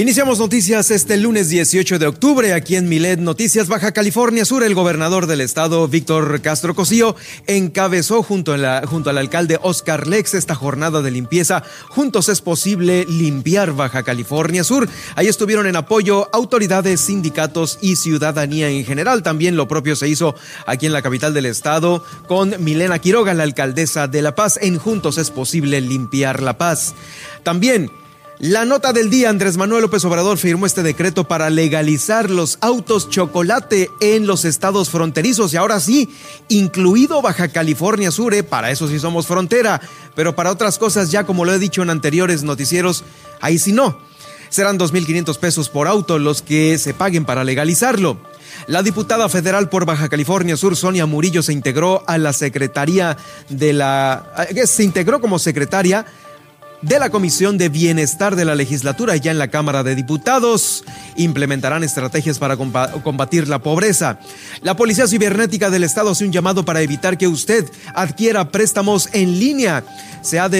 Iniciamos noticias este lunes 18 de octubre aquí en Milet Noticias Baja California Sur. El gobernador del estado, Víctor Castro Cosío, encabezó junto, junto al alcalde Oscar Lex esta jornada de limpieza. Juntos es posible limpiar Baja California Sur. Ahí estuvieron en apoyo autoridades, sindicatos y ciudadanía en general. También lo propio se hizo aquí en la capital del estado con Milena Quiroga, la alcaldesa de La Paz. En Juntos es posible limpiar La Paz. También la nota del día, Andrés Manuel López Obrador firmó este decreto para legalizar los autos chocolate en los estados fronterizos y ahora sí, incluido Baja California Sur, ¿eh? para eso sí somos frontera, pero para otras cosas ya como lo he dicho en anteriores noticieros, ahí sí no. Serán 2.500 pesos por auto los que se paguen para legalizarlo. La diputada federal por Baja California Sur, Sonia Murillo, se integró a la secretaría de la... Eh, se integró como secretaria de la Comisión de Bienestar de la Legislatura ya en la Cámara de Diputados. Implementarán estrategias para combatir la pobreza. La Policía Cibernética del Estado hace un llamado para evitar que usted adquiera préstamos en línea. Se ha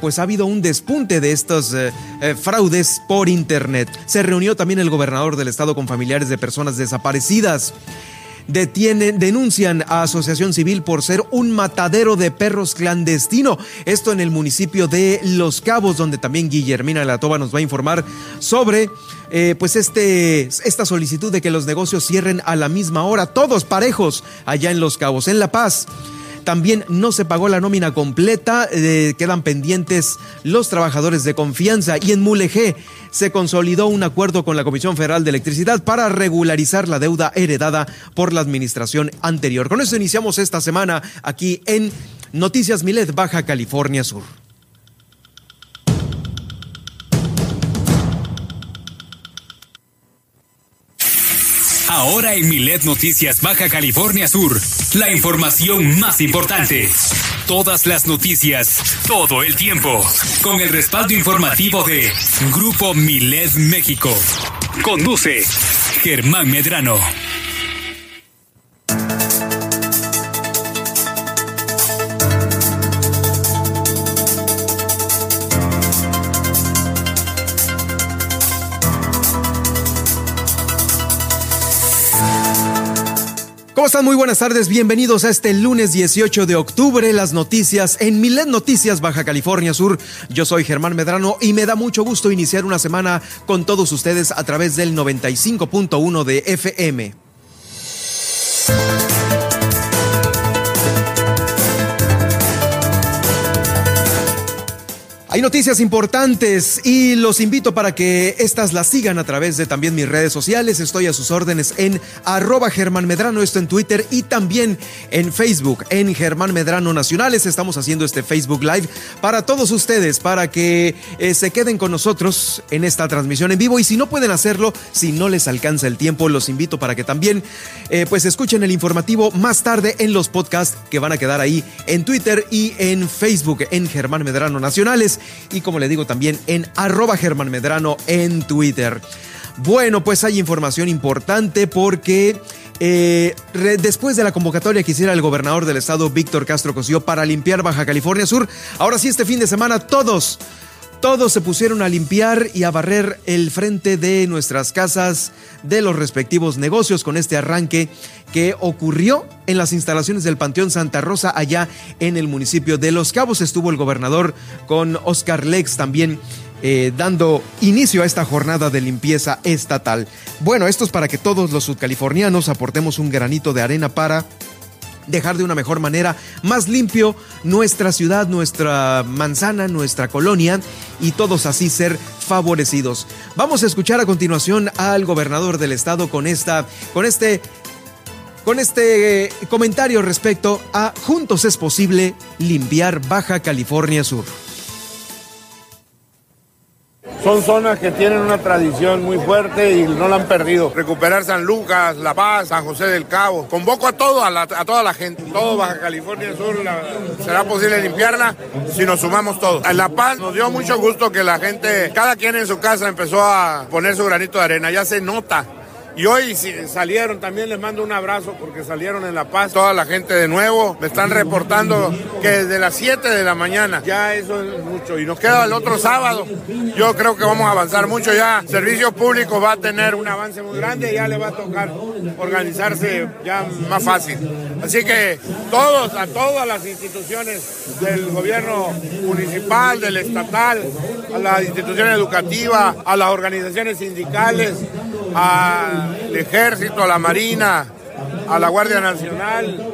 pues ha habido un despunte de estos eh, eh, fraudes por Internet. Se reunió también el gobernador del Estado con familiares de personas desaparecidas detienen, denuncian a Asociación Civil por ser un matadero de perros clandestino. Esto en el municipio de Los Cabos, donde también Guillermina Latoba nos va a informar sobre eh, pues este, esta solicitud de que los negocios cierren a la misma hora, todos parejos allá en Los Cabos, en La Paz. También no se pagó la nómina completa, eh, quedan pendientes los trabajadores de confianza y en Mulegé se consolidó un acuerdo con la Comisión Federal de Electricidad para regularizar la deuda heredada por la administración anterior. Con eso iniciamos esta semana aquí en Noticias Milet, Baja California Sur. Ahora en Milet Noticias Baja California Sur, la información más importante. Todas las noticias, todo el tiempo, con el respaldo informativo de Grupo Milet México. Conduce Germán Medrano. ¿Cómo están? Muy buenas tardes, bienvenidos a este lunes 18 de octubre, las noticias en Milet Noticias Baja California Sur. Yo soy Germán Medrano y me da mucho gusto iniciar una semana con todos ustedes a través del 95.1 de FM. Noticias importantes y los invito para que estas las sigan a través de también mis redes sociales. Estoy a sus órdenes en arroba Germán Medrano, esto en Twitter y también en Facebook, en Germán Medrano Nacionales. Estamos haciendo este Facebook Live para todos ustedes, para que eh, se queden con nosotros en esta transmisión en vivo. Y si no pueden hacerlo, si no les alcanza el tiempo, los invito para que también eh, pues escuchen el informativo más tarde en los podcasts que van a quedar ahí en Twitter y en Facebook, en Germán Medrano Nacionales y como le digo también en arroba Germán Medrano en Twitter. Bueno, pues hay información importante porque eh, después de la convocatoria que hiciera el gobernador del estado, Víctor Castro Cosío, para limpiar Baja California Sur, ahora sí este fin de semana todos, todos se pusieron a limpiar y a barrer el frente de nuestras casas, de los respectivos negocios con este arranque que ocurrió en las instalaciones del Panteón Santa Rosa allá en el municipio de Los Cabos. Estuvo el gobernador con Oscar Lex también eh, dando inicio a esta jornada de limpieza estatal. Bueno, esto es para que todos los sudcalifornianos aportemos un granito de arena para dejar de una mejor manera, más limpio nuestra ciudad, nuestra manzana, nuestra colonia y todos así ser favorecidos. Vamos a escuchar a continuación al gobernador del estado con esta con este con este eh, comentario respecto a Juntos es posible limpiar Baja California Sur. Son zonas que tienen una tradición muy fuerte y no la han perdido. Recuperar San Lucas, La Paz, San José del Cabo. Convoco a, todo, a, toda la gente, todo Baja California Sur, será posible limpiarla si nos sumamos todos. En La Paz nos dio mucho gusto que la gente, cada quien en su casa empezó a poner su granito de arena, ya se nota y hoy salieron, también les mando un abrazo porque salieron en La Paz. Toda la gente de nuevo me están reportando que desde las 7 de la mañana ya eso es mucho. Y nos queda el otro sábado. Yo creo que vamos a avanzar mucho ya. Servicio Público va a tener un avance muy grande y ya le va a tocar organizarse ya más fácil. Así que todos, a todas las instituciones del gobierno municipal, del estatal, a las instituciones educativas, a las organizaciones sindicales, al ejército, la marina, a la Guardia Nacional.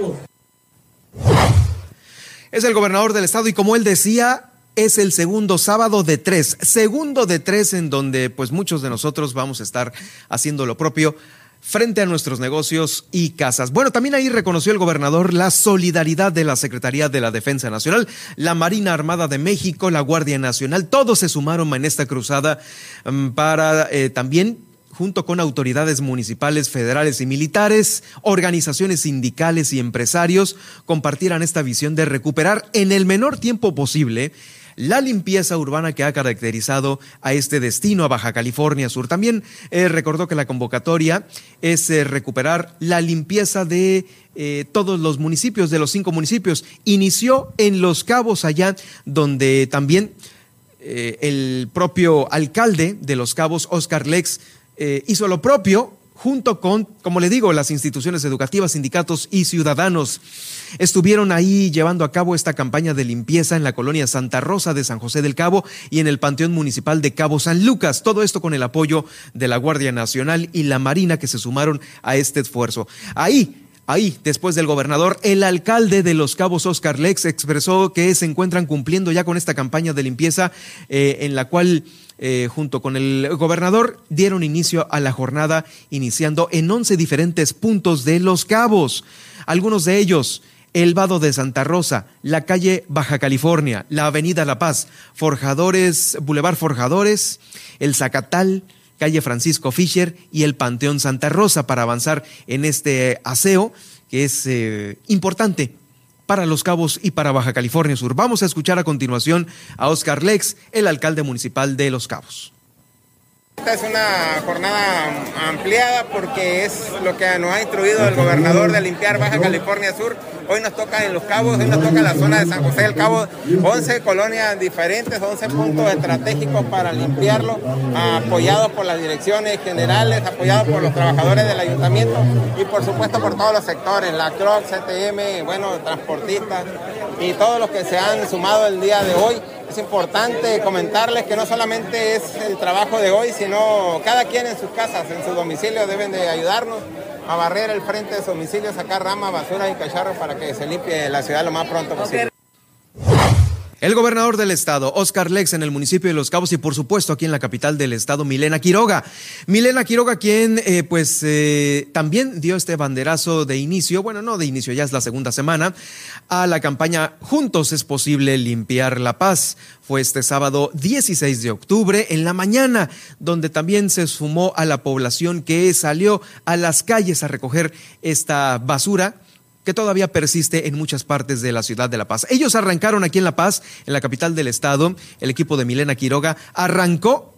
Es el gobernador del estado y como él decía, es el segundo sábado de tres, segundo de tres en donde pues muchos de nosotros vamos a estar haciendo lo propio frente a nuestros negocios y casas. Bueno, también ahí reconoció el gobernador la solidaridad de la Secretaría de la Defensa Nacional, la Marina Armada de México, la Guardia Nacional, todos se sumaron en esta cruzada mm, para eh, también junto con autoridades municipales, federales y militares, organizaciones sindicales y empresarios, compartieran esta visión de recuperar en el menor tiempo posible la limpieza urbana que ha caracterizado a este destino, a Baja California Sur. También eh, recordó que la convocatoria es eh, recuperar la limpieza de eh, todos los municipios, de los cinco municipios. Inició en Los Cabos, allá donde también el propio alcalde de Los Cabos, Oscar Lex, eh, hizo lo propio junto con, como le digo, las instituciones educativas, sindicatos y ciudadanos. Estuvieron ahí llevando a cabo esta campaña de limpieza en la colonia Santa Rosa de San José del Cabo y en el Panteón Municipal de Cabo San Lucas. Todo esto con el apoyo de la Guardia Nacional y la Marina que se sumaron a este esfuerzo. Ahí Ahí, después del gobernador, el alcalde de Los Cabos, Oscar Lex, expresó que se encuentran cumpliendo ya con esta campaña de limpieza eh, en la cual eh, junto con el gobernador, dieron inicio a la jornada, iniciando en 11 diferentes puntos de Los Cabos. Algunos de ellos, el Vado de Santa Rosa, la calle Baja California, la Avenida La Paz, Forjadores, Boulevard Forjadores, el Zacatal, calle Francisco Fischer y el Panteón Santa Rosa para avanzar en este aseo que es eh, importante para Los Cabos y para Baja California Sur. Vamos a escuchar a continuación a Oscar Lex, el alcalde municipal de Los Cabos. Esta es una jornada ampliada porque es lo que nos ha instruido el gobernador de limpiar Baja California Sur. Hoy nos toca en Los Cabos, hoy nos toca la zona de San José del Cabo, 11 colonias diferentes, 11 puntos estratégicos para limpiarlo, apoyados por las direcciones generales, apoyados por los trabajadores del ayuntamiento y por supuesto por todos los sectores, la CROC, CTM, bueno, transportistas y todos los que se han sumado el día de hoy es importante comentarles que no solamente es el trabajo de hoy, sino cada quien en sus casas, en su domicilio, deben de ayudarnos a barrer el frente de su domicilio, sacar ramas, basura y cacharros para que se limpie la ciudad lo más pronto posible. El gobernador del estado, Oscar Lex, en el municipio de Los Cabos y por supuesto aquí en la capital del estado, Milena Quiroga. Milena Quiroga, quien eh, pues eh, también dio este banderazo de inicio, bueno, no de inicio, ya es la segunda semana, a la campaña Juntos es posible limpiar la paz. Fue este sábado 16 de octubre en la mañana, donde también se sumó a la población que salió a las calles a recoger esta basura que todavía persiste en muchas partes de la ciudad de La Paz. Ellos arrancaron aquí en La Paz, en la capital del estado, el equipo de Milena Quiroga arrancó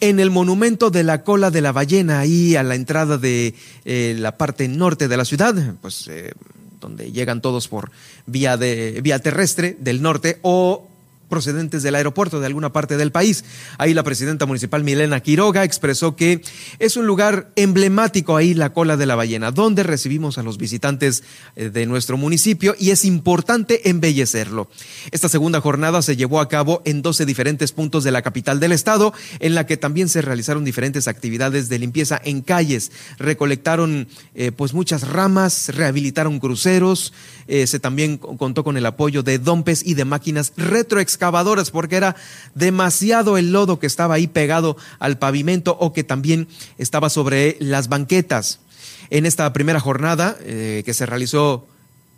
en el monumento de la cola de la ballena, ahí a la entrada de eh, la parte norte de la ciudad, pues eh, donde llegan todos por vía, vía terrestre del norte o procedentes del aeropuerto de alguna parte del país. Ahí la presidenta municipal Milena Quiroga expresó que es un lugar emblemático ahí la cola de la ballena, donde recibimos a los visitantes eh, de nuestro municipio y es importante embellecerlo. Esta segunda jornada se llevó a cabo en 12 diferentes puntos de la capital del estado, en la que también se realizaron diferentes actividades de limpieza en calles, recolectaron eh, pues muchas ramas, rehabilitaron cruceros, eh, se también contó con el apoyo de dompes y de máquinas retroexcavadoras porque era demasiado el lodo que estaba ahí pegado al pavimento o que también estaba sobre las banquetas. En esta primera jornada eh, que se realizó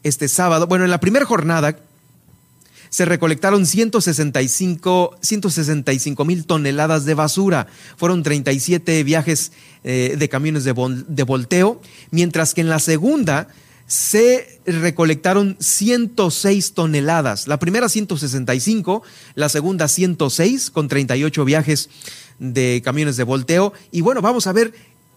este sábado, bueno, en la primera jornada se recolectaron 165 mil toneladas de basura. Fueron 37 viajes eh, de camiones de, de volteo, mientras que en la segunda se recolectaron 106 toneladas. La primera 165, la segunda 106 con 38 viajes de camiones de volteo. Y bueno, vamos a ver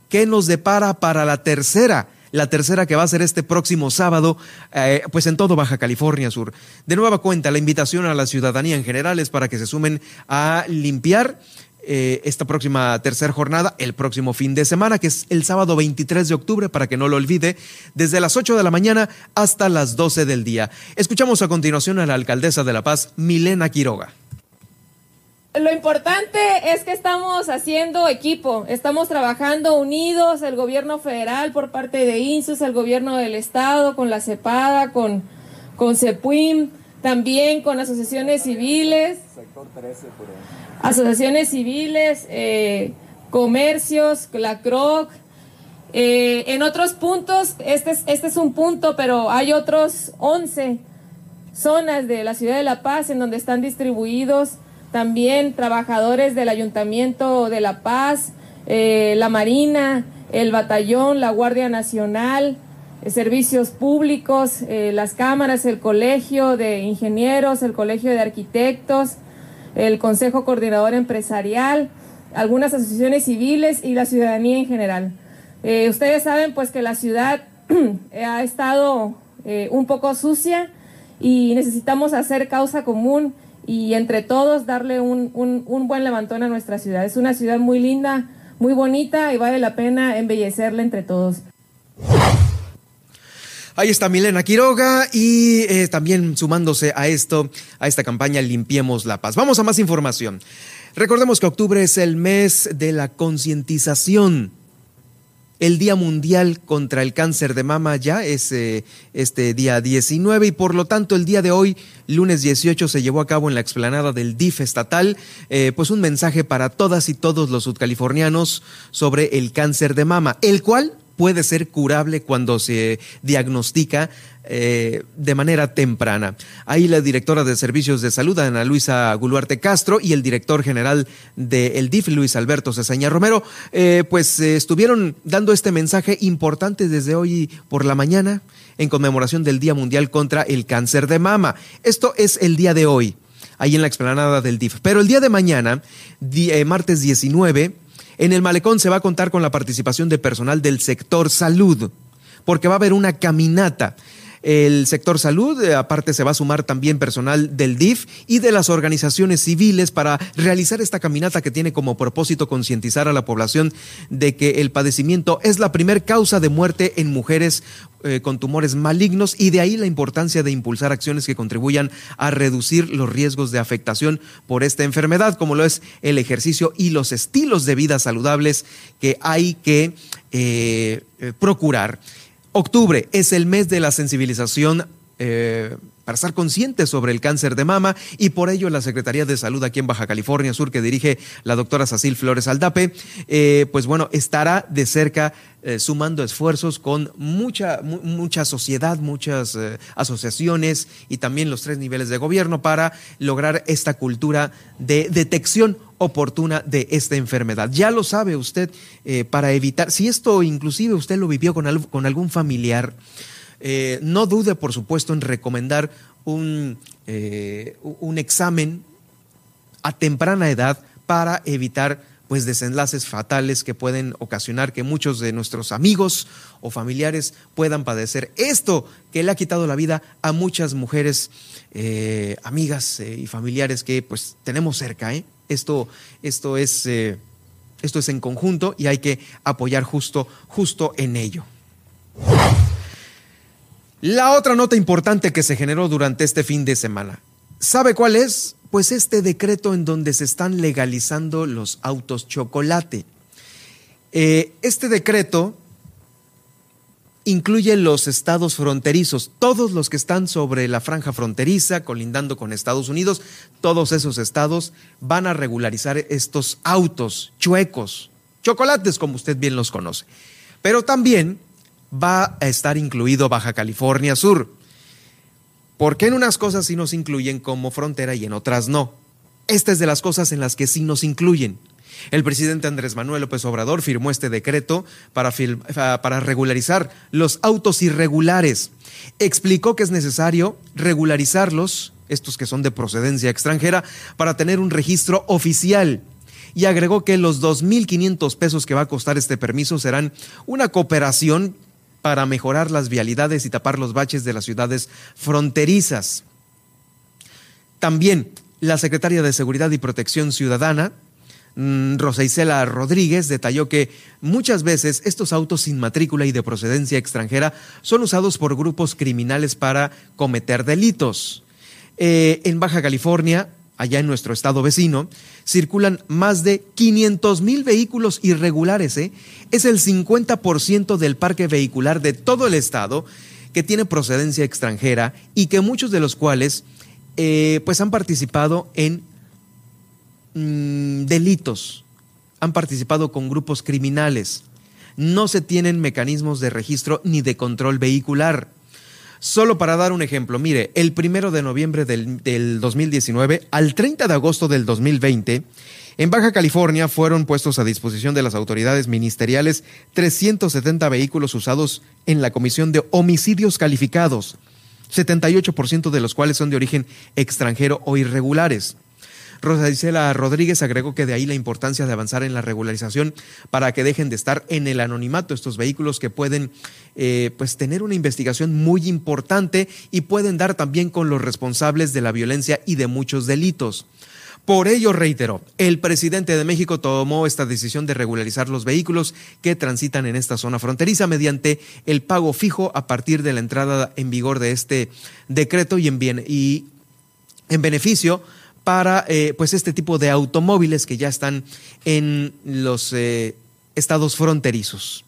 qué nos depara para la tercera la tercera que va a ser este próximo sábado, eh, pues en todo Baja California Sur. De nueva cuenta, la invitación a la ciudadanía en general es para que se sumen a limpiar eh, esta próxima tercera jornada, el próximo fin de semana, que es el sábado 23 de octubre, para que no lo olvide, desde las 8 de la mañana hasta las 12 del día. Escuchamos a continuación a la alcaldesa de La Paz, Milena Quiroga. Lo importante es que estamos haciendo equipo, estamos trabajando unidos, el gobierno federal por parte de INSUS, el gobierno del estado, con la CEPADA, con, con CEPUIM, también con asociaciones civiles. Sector 13, por Asociaciones civiles, eh, comercios, la CROC. Eh, en otros puntos, este es, este es un punto, pero hay otros 11 zonas de la ciudad de La Paz en donde están distribuidos también trabajadores del Ayuntamiento de La Paz, eh, la Marina, el Batallón, la Guardia Nacional, servicios públicos, eh, las cámaras, el Colegio de Ingenieros, el Colegio de Arquitectos, el Consejo Coordinador Empresarial, algunas asociaciones civiles y la ciudadanía en general. ustedes saben pues que la ciudad ha estado un poco sucia y necesitamos hacer causa común y entre todos darle un, un, buen levantón a nuestra ciudad. Es una ciudad muy linda, muy bonita y vale la pena embellecerla entre todos. Ahí está Milena Quiroga y eh, también sumándose a esto, a esta campaña Limpiemos la Paz. Vamos a más información. Recordemos que octubre es el mes de la concientización el Día Mundial contra el Cáncer de Mama ya es eh, este día 19 y por lo tanto el día de hoy, lunes 18, se llevó a cabo en la explanada del DIF estatal, eh, pues un mensaje para todas y todos los sudcalifornianos sobre el cáncer de mama, el cual puede ser curable cuando se diagnostica eh, de manera temprana. Ahí la directora de Servicios de Salud, Ana Luisa Guluarte Castro, y el director general del DIF, Luis Alberto Cesaña Romero, eh, pues eh, estuvieron dando este mensaje importante desde hoy por la mañana en conmemoración del Día Mundial contra el Cáncer de Mama. Esto es el día de hoy, ahí en la explanada del DIF. Pero el día de mañana, martes 19, en el malecón se va a contar con la participación de personal del sector salud, porque va a haber una caminata el sector salud. Eh, aparte se va a sumar también personal del DIF y de las organizaciones civiles para realizar esta caminata que tiene como propósito concientizar a la población de que el padecimiento es la primer causa de muerte en mujeres eh, con tumores malignos y de ahí la importancia de impulsar acciones que contribuyan a reducir los riesgos de afectación por esta enfermedad, como lo es el ejercicio y los estilos de vida saludables que hay que eh, procurar. Octubre es el mes de la sensibilización eh, para estar conscientes sobre el cáncer de mama y por ello la Secretaría de Salud aquí en Baja California Sur que dirige la doctora Sacil Flores Aldape, eh, pues bueno, estará de cerca eh, sumando esfuerzos con mucha, mucha sociedad, muchas asociaciones y también los tres niveles de gobierno para lograr esta cultura de detección oportuna de esta enfermedad. Ya lo sabe usted, eh, para evitar, si esto inclusive usted lo vivió con, con algún familiar, eh, no dude, por supuesto, en recomendar un, eh, un examen a temprana edad para evitar pues desenlaces fatales que pueden ocasionar que muchos de nuestros amigos o familiares puedan padecer esto que le ha quitado la vida a muchas mujeres, amigas y familiares que pues tenemos cerca. ¿eh? Esto, esto, es, eh, esto es en conjunto y hay que apoyar justo, justo en ello. La otra nota importante que se generó durante este fin de semana. ¿Sabe cuál es? Pues este decreto en donde se están legalizando los autos chocolate. Eh, este decreto incluye los estados fronterizos, todos los que están sobre la franja fronteriza, colindando con Estados Unidos, todos esos estados van a regularizar estos autos chuecos, chocolates como usted bien los conoce. Pero también va a estar incluido Baja California Sur. ¿Por qué en unas cosas sí nos incluyen como frontera y en otras no? Esta es de las cosas en las que sí nos incluyen. El presidente Andrés Manuel López Obrador firmó este decreto para, para, regularizar los autos irregulares. Explicó que es necesario regularizarlos, estos que son de procedencia extranjera, para tener un registro oficial. Y agregó que los 2.500 pesos que va a costar este permiso serán una cooperación para mejorar las vialidades y tapar los baches de las ciudades fronterizas. También la secretaria de Seguridad y Protección Ciudadana, mm, Rosa Isela Rodríguez, detalló que muchas veces estos autos sin matrícula y de procedencia extranjera son usados por grupos criminales para cometer delitos. Eh, en Baja California, allá en nuestro estado vecino, circulan más de 500 mil vehículos irregulares. ¿eh? Es el 50% del parque vehicular de todo el estado que tiene procedencia extranjera y que muchos de los cuales eh, pues han participado en mm, delitos, han participado con grupos criminales. No se tienen mecanismos de registro ni de control vehicular. Solo para dar un ejemplo, mire, el primero de noviembre del, 2019 al 30 de agosto del 2020, en Baja California fueron puestos a disposición de las autoridades ministeriales 370 vehículos usados en la Comisión de Homicidios Calificados, 78% de los cuales son de origen extranjero o irregulares. Rosa Isela Rodríguez agregó que de ahí la importancia de avanzar en la regularización para que dejen de estar en el anonimato estos vehículos que pueden eh, pues tener una investigación muy importante y pueden dar también con los responsables de la violencia y de muchos delitos. Por ello, reiteró, el presidente de México tomó esta decisión de regularizar los vehículos que transitan en esta zona fronteriza mediante el pago fijo a partir de la entrada en vigor de este decreto y en, bien, y en beneficio para eh, pues este tipo de automóviles que ya están en los eh, estados fronterizos.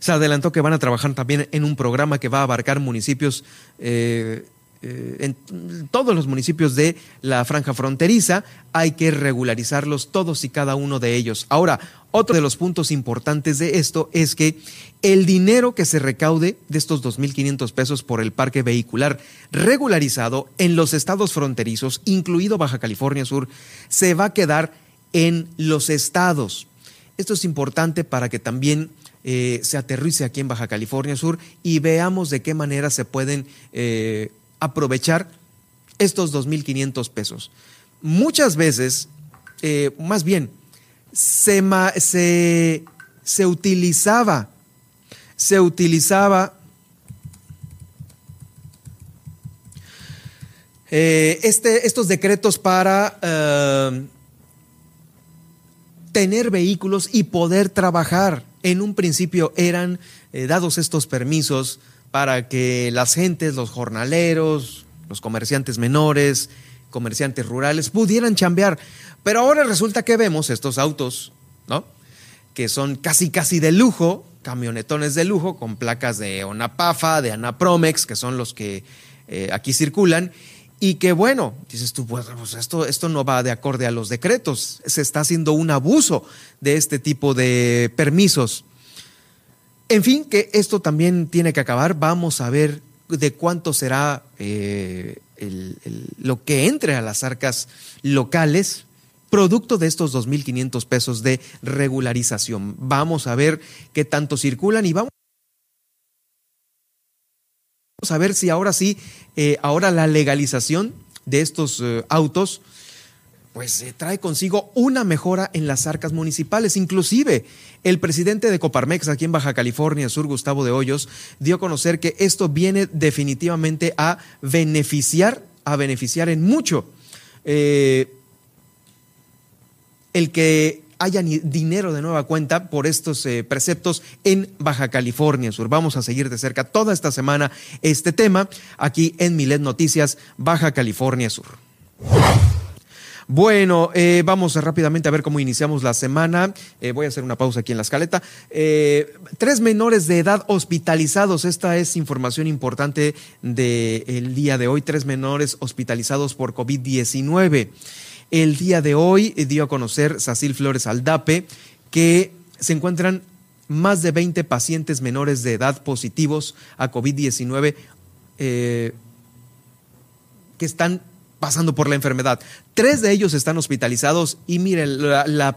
Se adelantó que van a trabajar también en un programa que va a abarcar municipios eh, eh, en todos los municipios de la franja fronteriza, hay que regularizarlos todos y cada uno de ellos. Ahora, otro de los puntos importantes de esto es que el dinero que se recaude de estos 2.500 pesos por el parque vehicular regularizado en los estados fronterizos, incluido Baja California Sur, se va a quedar en los estados. Esto es importante para que también eh, se aterrice aquí en Baja California Sur y veamos de qué manera se pueden eh, aprovechar estos 2.500 pesos. Muchas veces, eh, más bien, se, se, se, utilizaba, se utilizaba eh, este, estos decretos para eh, tener vehículos y poder trabajar. En un principio eran dados estos permisos para que las gentes, los jornaleros, los comerciantes menores, comerciantes rurales pudieran chambear. Pero ahora resulta que vemos estos autos, ¿no? Que son casi, casi de lujo, camionetones de lujo con placas de Onapafa, de Anapromex, que son los que eh, aquí circulan. Y que bueno, dices tú, pues, pues esto, esto no va de acorde a los decretos, se está haciendo un abuso de este tipo de permisos. En fin, que esto también tiene que acabar. Vamos a ver de cuánto será eh, lo que entre a las arcas locales producto de estos 2.500 pesos de regularización. Vamos a ver qué tanto circulan y vamos a ver si ahora sí, eh, ahora la legalización de estos eh, autos pues trae consigo una mejora en las arcas municipales. Inclusive, el presidente de Coparmex aquí en Baja California Sur, Gustavo de Hoyos, dio a conocer que esto viene definitivamente a beneficiar, a beneficiar en mucho eh, el que haya dinero de nueva cuenta por estos eh, preceptos en Baja California Sur. Vamos a seguir de cerca toda esta semana este tema aquí en Milet Noticias, Baja California Sur. Bueno, eh, vamos rápidamente a ver cómo iniciamos la semana. Eh, voy a hacer una pausa aquí en la escaleta. Eh, tres menores de edad hospitalizados. Esta es información importante del día de hoy. Tres menores hospitalizados por COVID-19. El día de hoy dio a conocer Sacil Flores Aldape que se encuentran más de 20 pacientes menores de edad positivos a COVID-19 que están pasando por la enfermedad. Tres de ellos están hospitalizados y miren, la,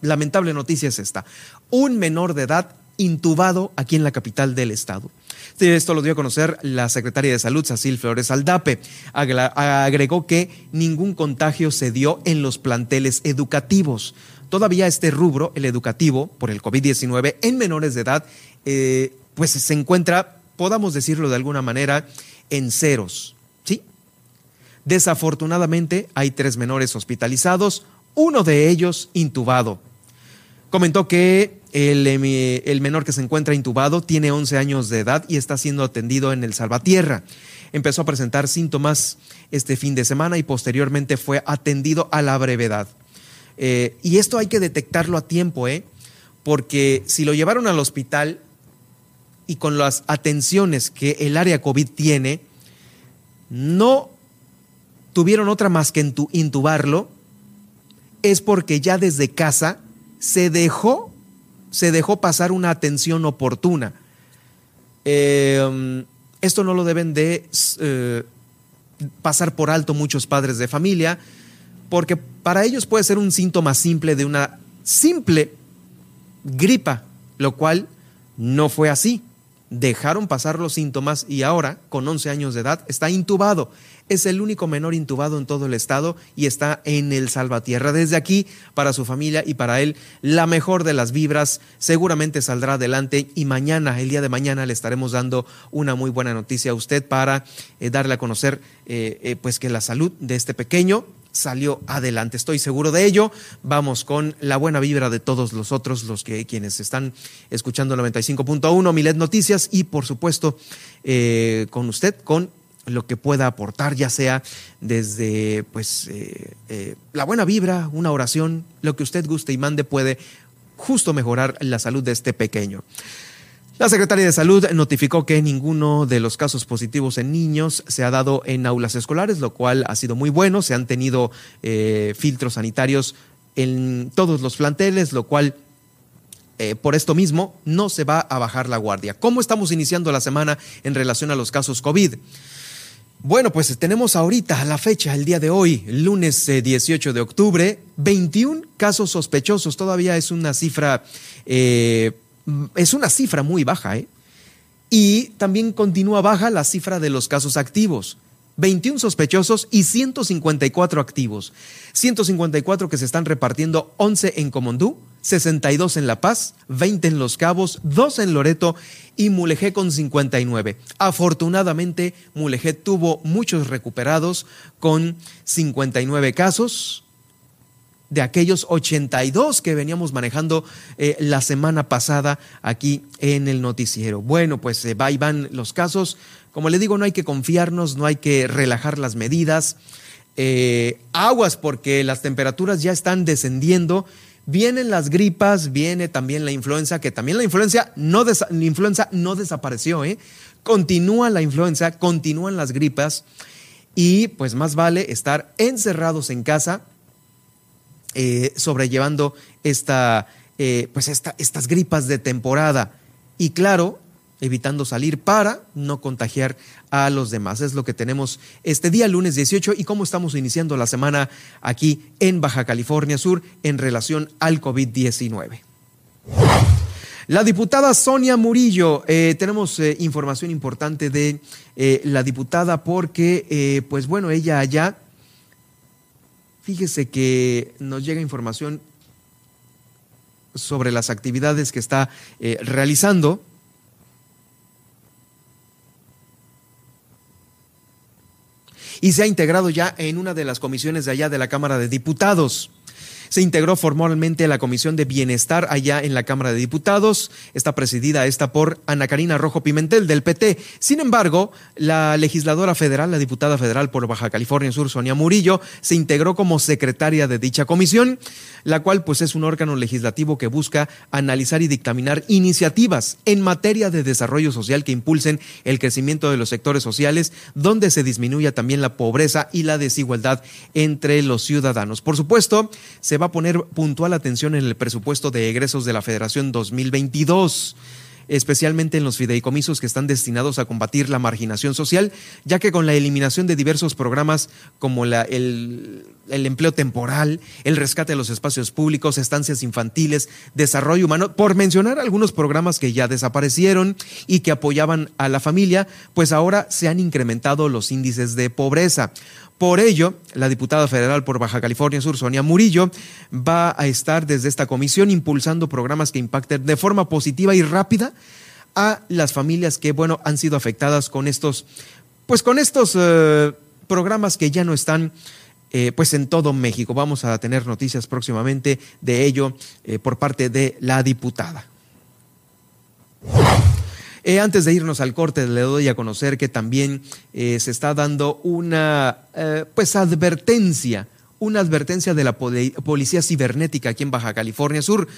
lamentable noticia es esta. Un menor de edad intubado aquí en la capital del estado. Esto lo dio a conocer la secretaria de Salud, Cecil Flores Aldape. Agregó que ningún contagio se dio en los planteles educativos. Todavía este rubro, el educativo, por el COVID-19 en menores de edad, eh, pues se encuentra, podamos decirlo de alguna manera, en ceros. Desafortunadamente hay tres menores hospitalizados, uno de ellos intubado. Comentó que el, menor que se encuentra intubado tiene 11 años de edad y está siendo atendido en el Salvatierra. Empezó a presentar síntomas este fin de semana y posteriormente fue atendido a la brevedad. Eh, y esto hay que detectarlo a tiempo, ¿eh? porque si lo llevaron al hospital y con las atenciones que el área COVID tiene, no tuvieron otra más que intubarlo, es porque ya desde casa se dejó, se dejó pasar una atención oportuna. Em, esto no lo deben de eh, pasar por alto muchos padres de familia, porque para ellos puede ser un síntoma simple de una simple gripa, lo cual no fue así. Dejaron pasar los síntomas y ahora, con 11 años de edad, está intubado. Es el único menor intubado en todo el estado y está en el Salvatierra. Desde aquí, para su familia y para él, la mejor de las vibras. Seguramente saldrá adelante y mañana, el día de mañana, le estaremos dando una muy buena noticia a usted para eh, darle a conocer eh, eh, pues que la salud de este pequeño salió adelante. Estoy seguro de ello. Vamos con la buena vibra de todos los otros, los que quienes están escuchando 95.1 Milet Noticias y por supuesto con usted, con lo que pueda aportar, ya sea desde pues eh, eh, la buena vibra, una oración, lo que usted guste y mande puede justo mejorar la salud de este pequeño. La Secretaría de Salud notificó que ninguno de los casos positivos en niños se ha dado en aulas escolares, lo cual ha sido muy bueno. Se han tenido eh, filtros sanitarios en todos los planteles, lo cual por esto mismo no se va a bajar la guardia. ¿Cómo estamos iniciando la semana en relación a los casos COVID? Bueno, pues tenemos ahorita la fecha, el día de hoy, lunes 18 eh, de octubre, 21 casos sospechosos. Todavía es una cifra, eh, es una cifra muy baja, ¿eh? Y también continúa baja la cifra de los casos activos. 21 sospechosos y 154 activos. 154 que se están repartiendo 11 en Comondú, 62 en La Paz, 20 en Los Cabos, 2 en Loreto y Mulegé con 59. Afortunadamente, Mulegé tuvo muchos recuperados con 59 casos de aquellos 82 que veníamos manejando eh, la semana pasada aquí en el noticiero. Bueno, pues eh, va y van los casos. Como le digo, no hay que confiarnos, no hay que relajar las medidas. Eh, aguas porque las temperaturas ya están descendiendo Vienen las gripas, viene también la influenza, que también la influenza no, la influenza no desapareció, ¿eh? Continúa la influenza, continúan las gripas y pues más vale estar encerrados en casa, eh, sobrellevando esta, eh, pues estas gripas de temporada. Y claro, evitando salir para no contagiar a los demás. Es lo que tenemos este día, lunes 18, y cómo estamos iniciando la semana aquí en Baja California Sur en relación al COVID-19. La diputada Sonia Murillo, eh, tenemos información importante de la diputada porque, pues bueno, ella allá, fíjese que nos llega información sobre las actividades que está realizando y se ha integrado ya en una de las comisiones de allá de la Cámara de Diputados. Se integró formalmente a la Comisión de Bienestar allá en la Cámara de Diputados. Está presidida esta por Ana Karina Rojo Pimentel del PT. Sin embargo, la legisladora federal, la diputada federal por Baja California Sur, Sonia Murillo, se integró como secretaria de dicha comisión, la cual pues es un órgano legislativo que busca analizar y dictaminar iniciativas en materia de desarrollo social que impulsen el crecimiento de los sectores sociales, donde se disminuya también la pobreza y la desigualdad entre los ciudadanos. Por supuesto, se va a poner puntual atención en el presupuesto de egresos de la Federación 2022. especialmente en los fideicomisos que están destinados a combatir la marginación social, ya que con la eliminación de diversos programas como el empleo temporal, el rescate de los espacios públicos, estancias infantiles, desarrollo humano, por mencionar algunos programas que ya desaparecieron y que apoyaban a la familia, pues ahora se han incrementado los índices de pobreza. Por ello, la diputada federal por Baja California Sur, Sonia Murillo, va a estar desde esta comisión impulsando programas que impacten de forma positiva y rápida a las familias que, bueno, han sido afectadas con estos, pues con estos eh, programas que ya no están eh, pues en todo México. Vamos a tener noticias próximamente de ello eh, por parte de la diputada. Eh, antes de irnos al corte, le doy a conocer que también eh, se está dando una eh, pues advertencia, una advertencia de la Policía Cibernética aquí en Baja California Sur.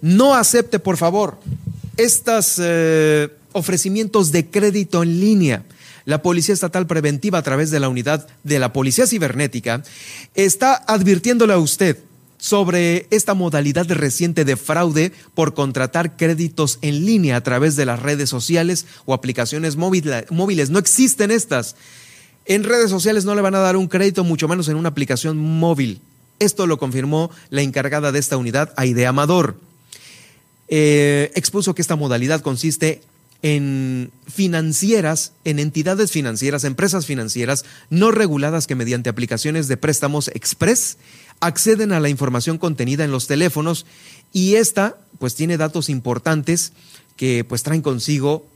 No acepte, por favor, estos ofrecimientos de crédito en línea. La Policía Estatal Preventiva, a través de la unidad de la Policía Cibernética, está advirtiéndole a usted sobre esta modalidad reciente de fraude por contratar créditos en línea a través de las redes sociales o aplicaciones móviles. No existen estas. En redes sociales no le van a dar un crédito, mucho menos en una aplicación móvil. Esto lo confirmó la encargada de esta unidad, Aide Amador. Eh, expuso que esta modalidad consiste en financieras, en entidades financieras, empresas financieras no reguladas que mediante aplicaciones de préstamos express acceden a la información contenida en los teléfonos y esta pues tiene datos importantes que pues traen consigo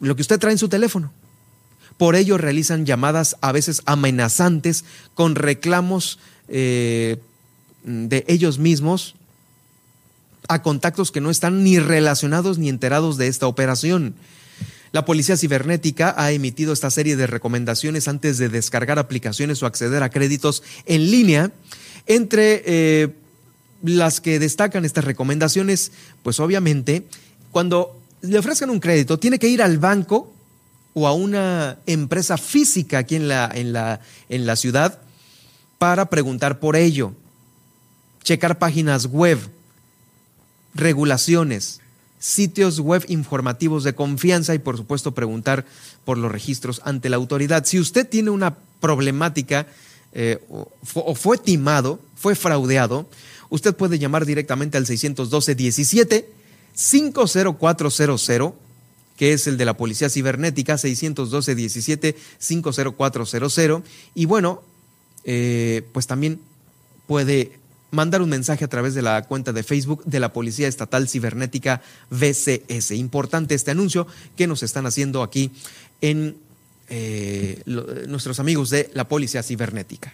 lo que usted trae en su teléfono. Por ello realizan llamadas a veces amenazantes con reclamos eh, de ellos mismos a contactos que no están ni relacionados ni enterados de esta operación. La Policía Cibernética ha emitido esta serie de recomendaciones antes de descargar aplicaciones o acceder a créditos en línea entre eh, las que destacan estas recomendaciones, pues obviamente, cuando le ofrezcan un crédito, tiene que ir al banco o a una empresa física aquí en la, en la, en la ciudad para preguntar por ello, checar páginas web, regulaciones, sitios web informativos de confianza y por supuesto preguntar por los registros ante la autoridad. Si usted tiene una problemática eh, o, fue timado, fue fraudeado, usted puede llamar directamente al 612-17 50400 que es el de la Policía Cibernética, 612-17 50400 y bueno, eh, pues también puede mandar un mensaje a través de la cuenta de Facebook de la Policía Estatal Cibernética VCS. Importante este anuncio que nos están haciendo aquí en eh, nuestros amigos de la Policía Cibernética.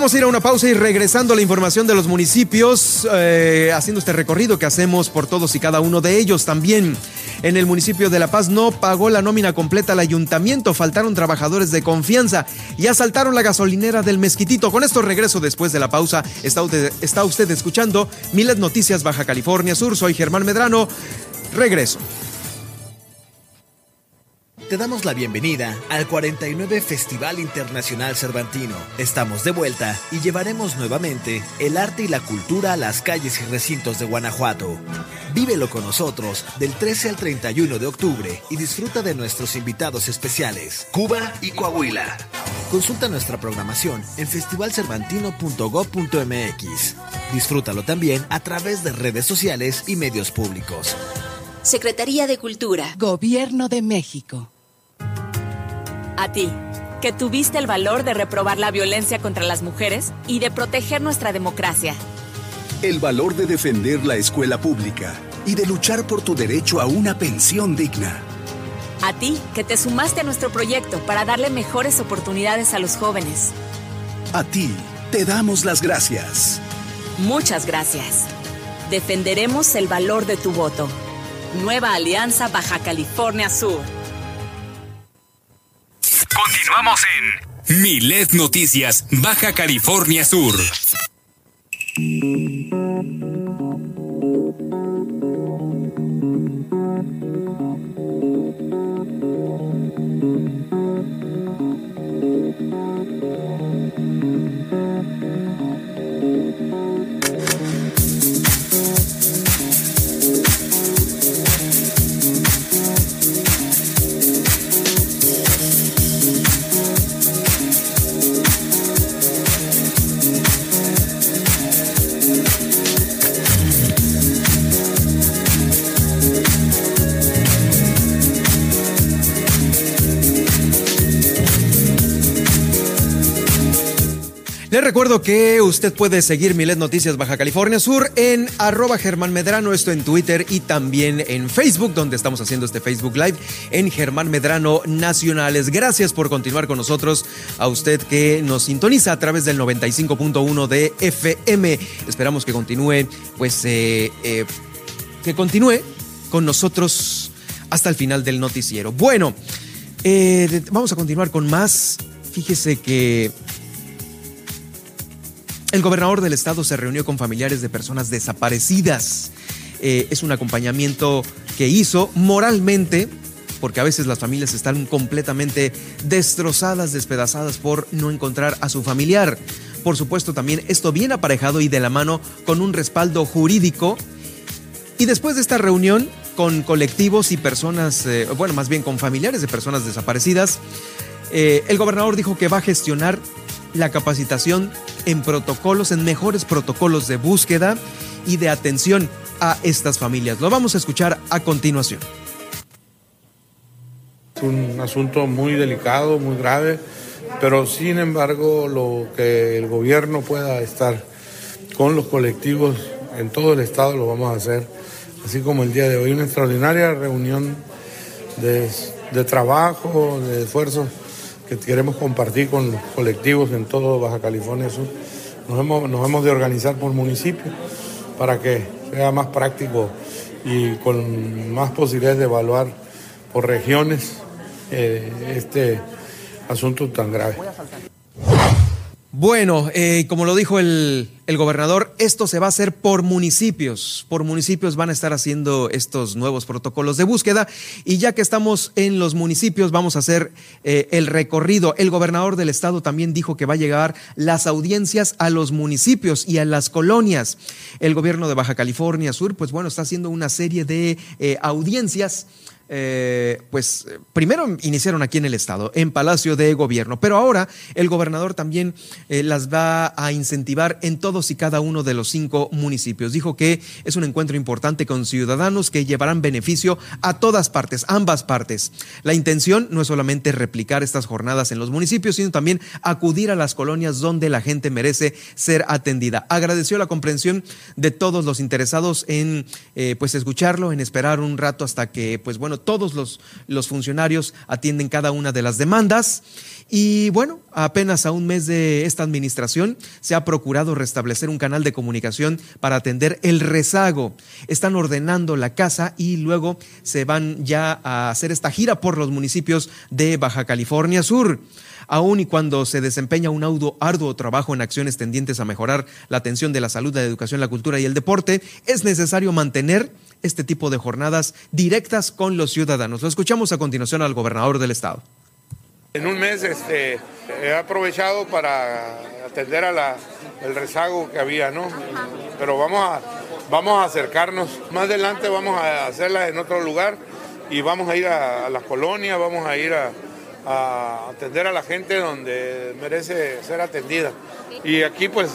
Vamos a ir a una pausa y regresando a la información de los municipios, eh, haciendo este recorrido que hacemos por todos y cada uno de ellos. También en el municipio de La Paz no pagó la nómina completa al ayuntamiento, faltaron trabajadores de confianza y asaltaron la gasolinera del Mezquitito. Con esto regreso después de la pausa. Está usted, está usted escuchando Miles Noticias Baja California Sur. Soy Germán Medrano. Regreso te damos la bienvenida al 49 Festival Internacional Cervantino. Estamos de vuelta y llevaremos nuevamente el arte y la cultura a las calles y recintos de Guanajuato. Vívelo con nosotros del 13 al 31 de octubre y disfruta de nuestros invitados especiales, Cuba y Coahuila. Consulta nuestra programación en festivalcervantino.gov.mx. Disfrútalo también a través de redes sociales y medios públicos. Secretaría de Cultura. Gobierno de México. A ti, que tuviste el valor de reprobar la violencia contra las mujeres y de proteger nuestra democracia. El valor de defender la escuela pública y de luchar por tu derecho a una pensión digna. A ti, que te sumaste a nuestro proyecto para darle mejores oportunidades a los jóvenes. A ti, te damos las gracias. Muchas gracias. Defenderemos el valor de tu voto. Nueva Alianza Baja California Sur. Continuamos en Milet Noticias, Baja California Sur. Recuerdo que usted puede seguir Milet Noticias Baja California Sur en arroba Germán Medrano, esto en Twitter y también en Facebook, donde estamos haciendo este Facebook Live en Germán Medrano Nacionales. Gracias por continuar con nosotros, a usted que nos sintoniza a través del 95.1 de FM. Esperamos que continúe, pues, eh, eh, que continúe con nosotros hasta el final del noticiero. Bueno, eh, vamos a continuar con más. Fíjese que el gobernador del estado se reunió con familiares de personas desaparecidas. Eh, es un acompañamiento que hizo moralmente, porque a veces las familias están completamente destrozadas, despedazadas por no encontrar a su familiar. Por supuesto, también esto bien aparejado y de la mano con un respaldo jurídico. Y después de esta reunión con colectivos y personas, eh, bueno, más bien con familiares de personas desaparecidas, eh, el gobernador dijo que va a gestionar la capacitación en protocolos, en mejores protocolos de búsqueda y de atención a estas familias. Lo vamos a escuchar a continuación. Es un asunto muy delicado, muy grave, pero sin embargo lo que el gobierno pueda estar con los colectivos en todo el estado lo vamos a hacer, así como el día de hoy, una extraordinaria reunión de, trabajo, de esfuerzos que queremos compartir con los colectivos en todo Baja California Sur. Nos hemos, de organizar por municipio para que sea más práctico y con más posibilidades de evaluar por regiones eh, este asunto tan grave. Bueno, eh, como lo dijo el, el, gobernador, esto se va a hacer por municipios. Por municipios van a estar haciendo estos nuevos protocolos de búsqueda. Y ya que estamos en los municipios, vamos a hacer eh, el recorrido. El gobernador del estado también dijo que va a llegar las audiencias a los municipios y a las colonias. El gobierno de Baja California Sur, pues bueno, está haciendo una serie de eh, audiencias eh, pues primero iniciaron aquí en el estado, en Palacio de Gobierno, pero ahora el gobernador también eh, las va a incentivar en todos y cada uno de los cinco municipios. Dijo que es un encuentro importante con ciudadanos que llevarán beneficio a todas partes, ambas partes. La intención no es solamente replicar estas jornadas en los municipios, sino también acudir a las colonias donde la gente merece ser atendida. Agradeció la comprensión de todos los interesados en eh, pues escucharlo, en esperar un rato hasta que pues bueno todos los, los funcionarios atienden cada una de las demandas. Y bueno, apenas a un mes de esta administración se ha procurado restablecer un canal de comunicación para atender el rezago. Están ordenando la casa y luego se van ya a hacer esta gira por los municipios de Baja California Sur. Aún y cuando se desempeña un arduo, arduo trabajo en acciones tendientes a mejorar la atención de la salud, la educación, la cultura y el deporte, es necesario mantener este tipo de jornadas directas con los ciudadanos. Lo escuchamos a continuación al gobernador del estado. En un mes este, he aprovechado para atender a la, el rezago que había, ¿no? Pero vamos a, vamos a acercarnos. Más adelante vamos a hacerla en otro lugar y vamos a ir a, a las colonias, vamos a ir a, a atender a la gente donde merece ser atendida. Y aquí pues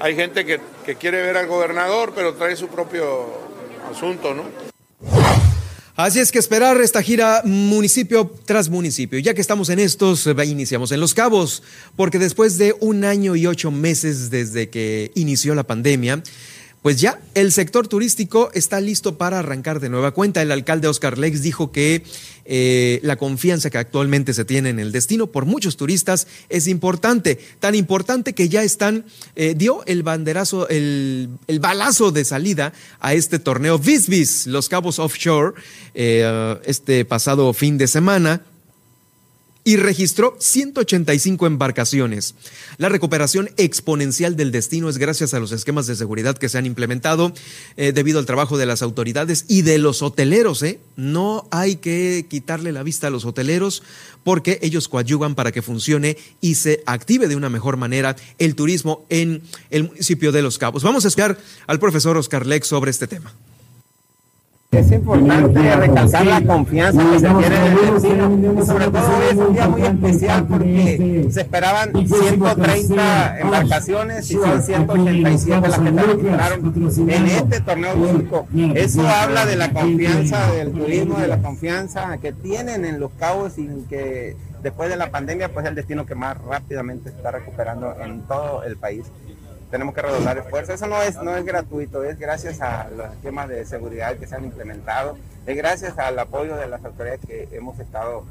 hay gente que, que quiere ver al gobernador, pero trae su propio asunto, ¿no? Así es que esperar esta gira municipio tras municipio. Ya que estamos en estos, iniciamos en Los Cabos, porque después de un año y ocho meses desde que inició la pandemia, pues ya el sector turístico está listo para arrancar de nueva cuenta. El alcalde Oscar Lex dijo que eh, la confianza que actualmente se tiene en el destino por muchos turistas es importante, tan importante que ya están, eh, dio el banderazo, el, balazo de salida a este torneo Visvis, Los Cabos Offshore, eh, este pasado fin de semana y registró 185 embarcaciones. La recuperación exponencial del destino es gracias a los esquemas de seguridad que se han implementado eh, debido al trabajo de las autoridades y de los hoteleros. ¿eh? No hay que quitarle la vista a los hoteleros porque ellos coadyuvan para que funcione y se active de una mejor manera el turismo en el municipio de Los Cabos. Vamos a escuchar al profesor Oscar Lex sobre este tema. Es importante recalcar la confianza que se tiene en el vecino y sobre todo es un día muy especial porque se esperaban 130 embarcaciones y son 187 las que se recuperaron en este torneo turístico. Eso habla de la confianza del turismo, de la confianza que tienen en los cabos y que después de la pandemia pues es el destino que más rápidamente se está recuperando en todo el país tenemos que redoblar esfuerzos. Eso no es, no es gratuito, es gracias a los esquemas de seguridad que se han implementado, es gracias al apoyo de las autoridades que hemos estado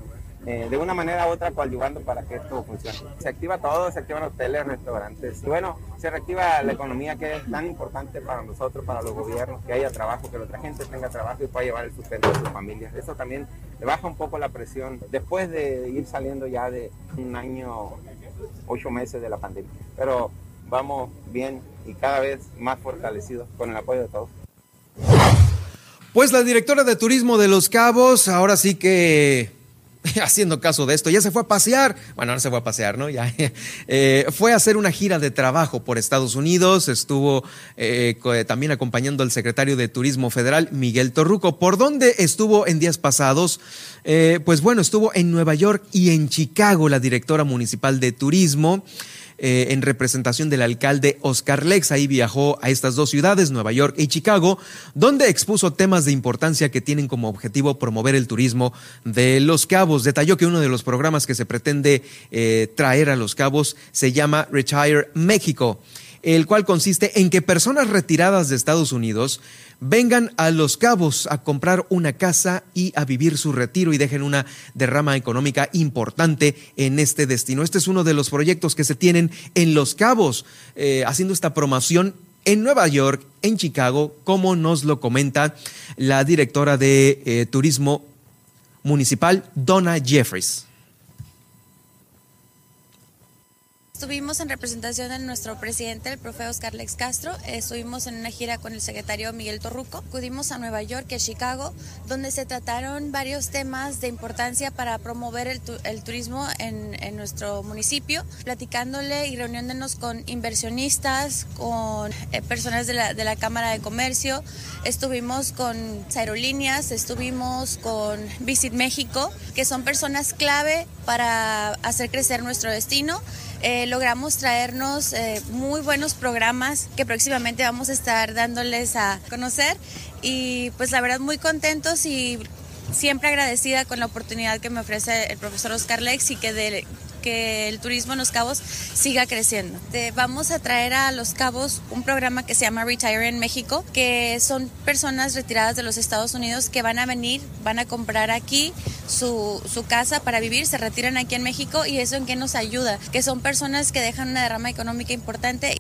eh, de una manera u otra coadyuvando para que esto funcione. Se activa todo, se activan hoteles, restaurantes. Y bueno, se reactiva la economía que es tan importante para nosotros, para los gobiernos, que haya trabajo, que la otra gente tenga trabajo y pueda llevar el sustento de sus familias. Eso también baja un poco la presión después de ir saliendo ya de un año, ocho meses de la pandemia. Pero vamos bien y cada vez más fortalecidos con el apoyo de todos. Pues la directora de turismo de Los Cabos, ahora sí que haciendo caso de esto, ya se fue a pasear, bueno, no se fue a pasear, ¿no? Ya eh, fue a hacer una gira de trabajo por Estados Unidos, estuvo eh, también acompañando al secretario de Turismo Federal, Miguel Torruco. ¿Por dónde estuvo en días pasados? Eh, pues bueno, estuvo en Nueva York y en Chicago la directora municipal de turismo. Eh, en representación del alcalde Oscar Lex. Ahí viajó a estas dos ciudades, Nueva York y Chicago, donde expuso temas de importancia que tienen como objetivo promover el turismo de Los Cabos. Detalló que uno de los programas que se pretende eh, traer a Los Cabos se llama Retire México el cual consiste en que personas retiradas de Estados Unidos vengan a Los Cabos a comprar una casa y a vivir su retiro y dejen una derrama económica importante en este destino. Este es uno de los proyectos que se tienen en Los Cabos, eh, haciendo esta promoción en Nueva York, en Chicago, como nos lo comenta la directora de eh, Turismo Municipal, Donna Jeffries. Estuvimos en representación de nuestro presidente, el profe Oscar Lex Castro. Estuvimos en una gira con el secretario Miguel Torruco. Acudimos a Nueva York y a Chicago, donde se trataron varios temas de importancia para promover el, turismo en, nuestro municipio, platicándole y reuniéndonos con inversionistas, con eh, personas de la, de la Cámara de Comercio. Estuvimos con aerolíneas, estuvimos con Visit México, que son personas clave para hacer crecer nuestro destino. Eh, logramos traernos eh, muy buenos programas que próximamente vamos a estar dándoles a conocer. Y pues la verdad muy contentos y siempre agradecida con la oportunidad que me ofrece el profesor Oscar Lex y que de, que el turismo en Los Cabos siga creciendo. vamos a traer a Los Cabos un programa que se llama Retire en México, que son personas retiradas de los Estados Unidos que van a venir, van a comprar aquí su, su casa para vivir, se retiran aquí en México y eso en qué nos ayuda, que son personas que dejan una derrama económica importante.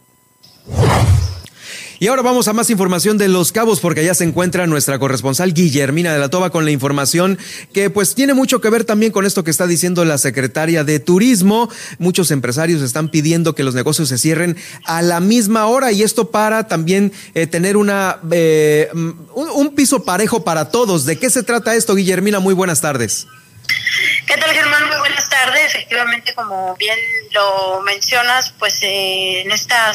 Y ahora vamos a más información de Los Cabos porque allá se encuentra nuestra corresponsal Guillermina de la Toba con la información que pues tiene mucho que ver también con esto que está diciendo la secretaria de Turismo. Muchos empresarios están pidiendo que los negocios se cierren a la misma hora y esto para también eh, tener una eh, un piso parejo para todos. ¿De qué se trata esto, Guillermina? Muy buenas tardes. ¿Qué tal, Germán? Muy buenas tardes. Efectivamente, como bien lo mencionas, pues eh, en esta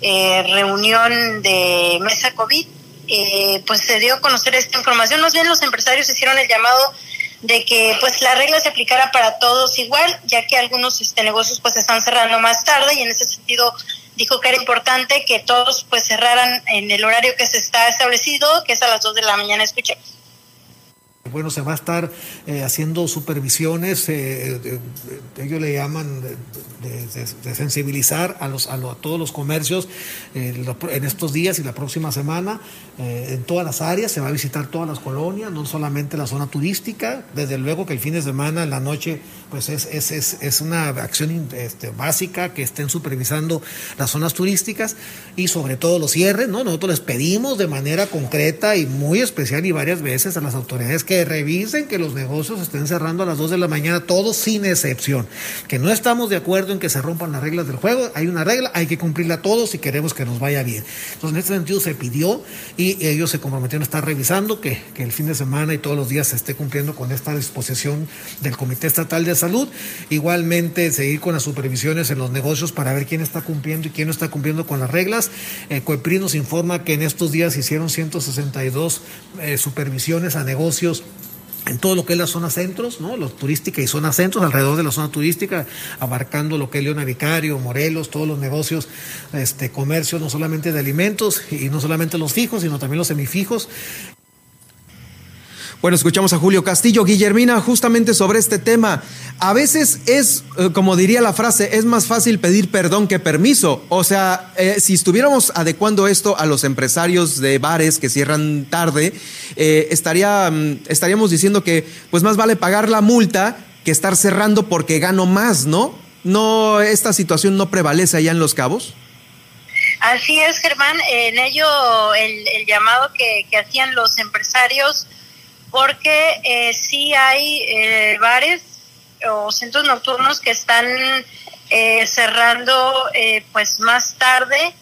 eh, reunión de mesa COVID, eh, pues se dio a conocer esta información. Más bien los empresarios hicieron el llamado de que pues la regla se aplicara para todos igual, ya que algunos este, negocios pues están cerrando más tarde y en ese sentido dijo que era importante que todos pues cerraran en el horario que se está establecido, que es a las 2 de la mañana. Escuchemos Bueno, se va a estar eh, haciendo supervisiones, eh, ellos le llaman de, sensibilizar a, los, a, todos los comercios en estos días y la próxima semana en todas las áreas, se va a visitar todas las colonias, no solamente la zona turística, desde luego que el fin de semana, en la noche, pues es, es, es, es una acción este, básica que estén supervisando las zonas turísticas y sobre todo los cierres, ¿no? Nosotros les pedimos de manera concreta y muy especial y varias veces a las autoridades que revisen que los negocios estén cerrando a las 2 de la mañana, todos sin excepción. Que no estamos de acuerdo en que se rompan las reglas del juego, hay una regla, hay que cumplirla todos si queremos que nos vaya bien. Entonces, en este sentido se pidió y ellos se comprometieron a estar revisando que, que el fin de semana y todos los días se esté cumpliendo con esta disposición del Comité Estatal de Salud. Igualmente, seguir con las supervisiones en los negocios para ver quién está cumpliendo y quién no está cumpliendo con las reglas. Eh, nos informa que en estos días hicieron 162 eh, supervisiones a negocios en todo lo que es la zona centros, ¿no? Los turística y zona centros, alrededor de la zona turística, abarcando lo que es Leona Vicario, Morelos, todos los negocios, este, comercio, no solamente de alimentos y no solamente los fijos, sino también los semifijos. Bueno, escuchamos a Julio Castillo. Guillermina, justamente sobre este tema. A veces es, eh, como diría la frase, es más fácil pedir perdón que permiso. O sea, eh, si estuviéramos adecuando esto a los empresarios de bares que cierran tarde, eh, estaría, mm, estaríamos diciendo que pues más vale pagar la multa que estar cerrando porque gano más, ¿no? ¿No esta situación no prevalece allá en Los Cabos? Así es, Germán. En ello, el, llamado que, que hacían los empresarios porque eh, sí hay eh, bares o centros nocturnos que están eh, cerrando eh, pues más tarde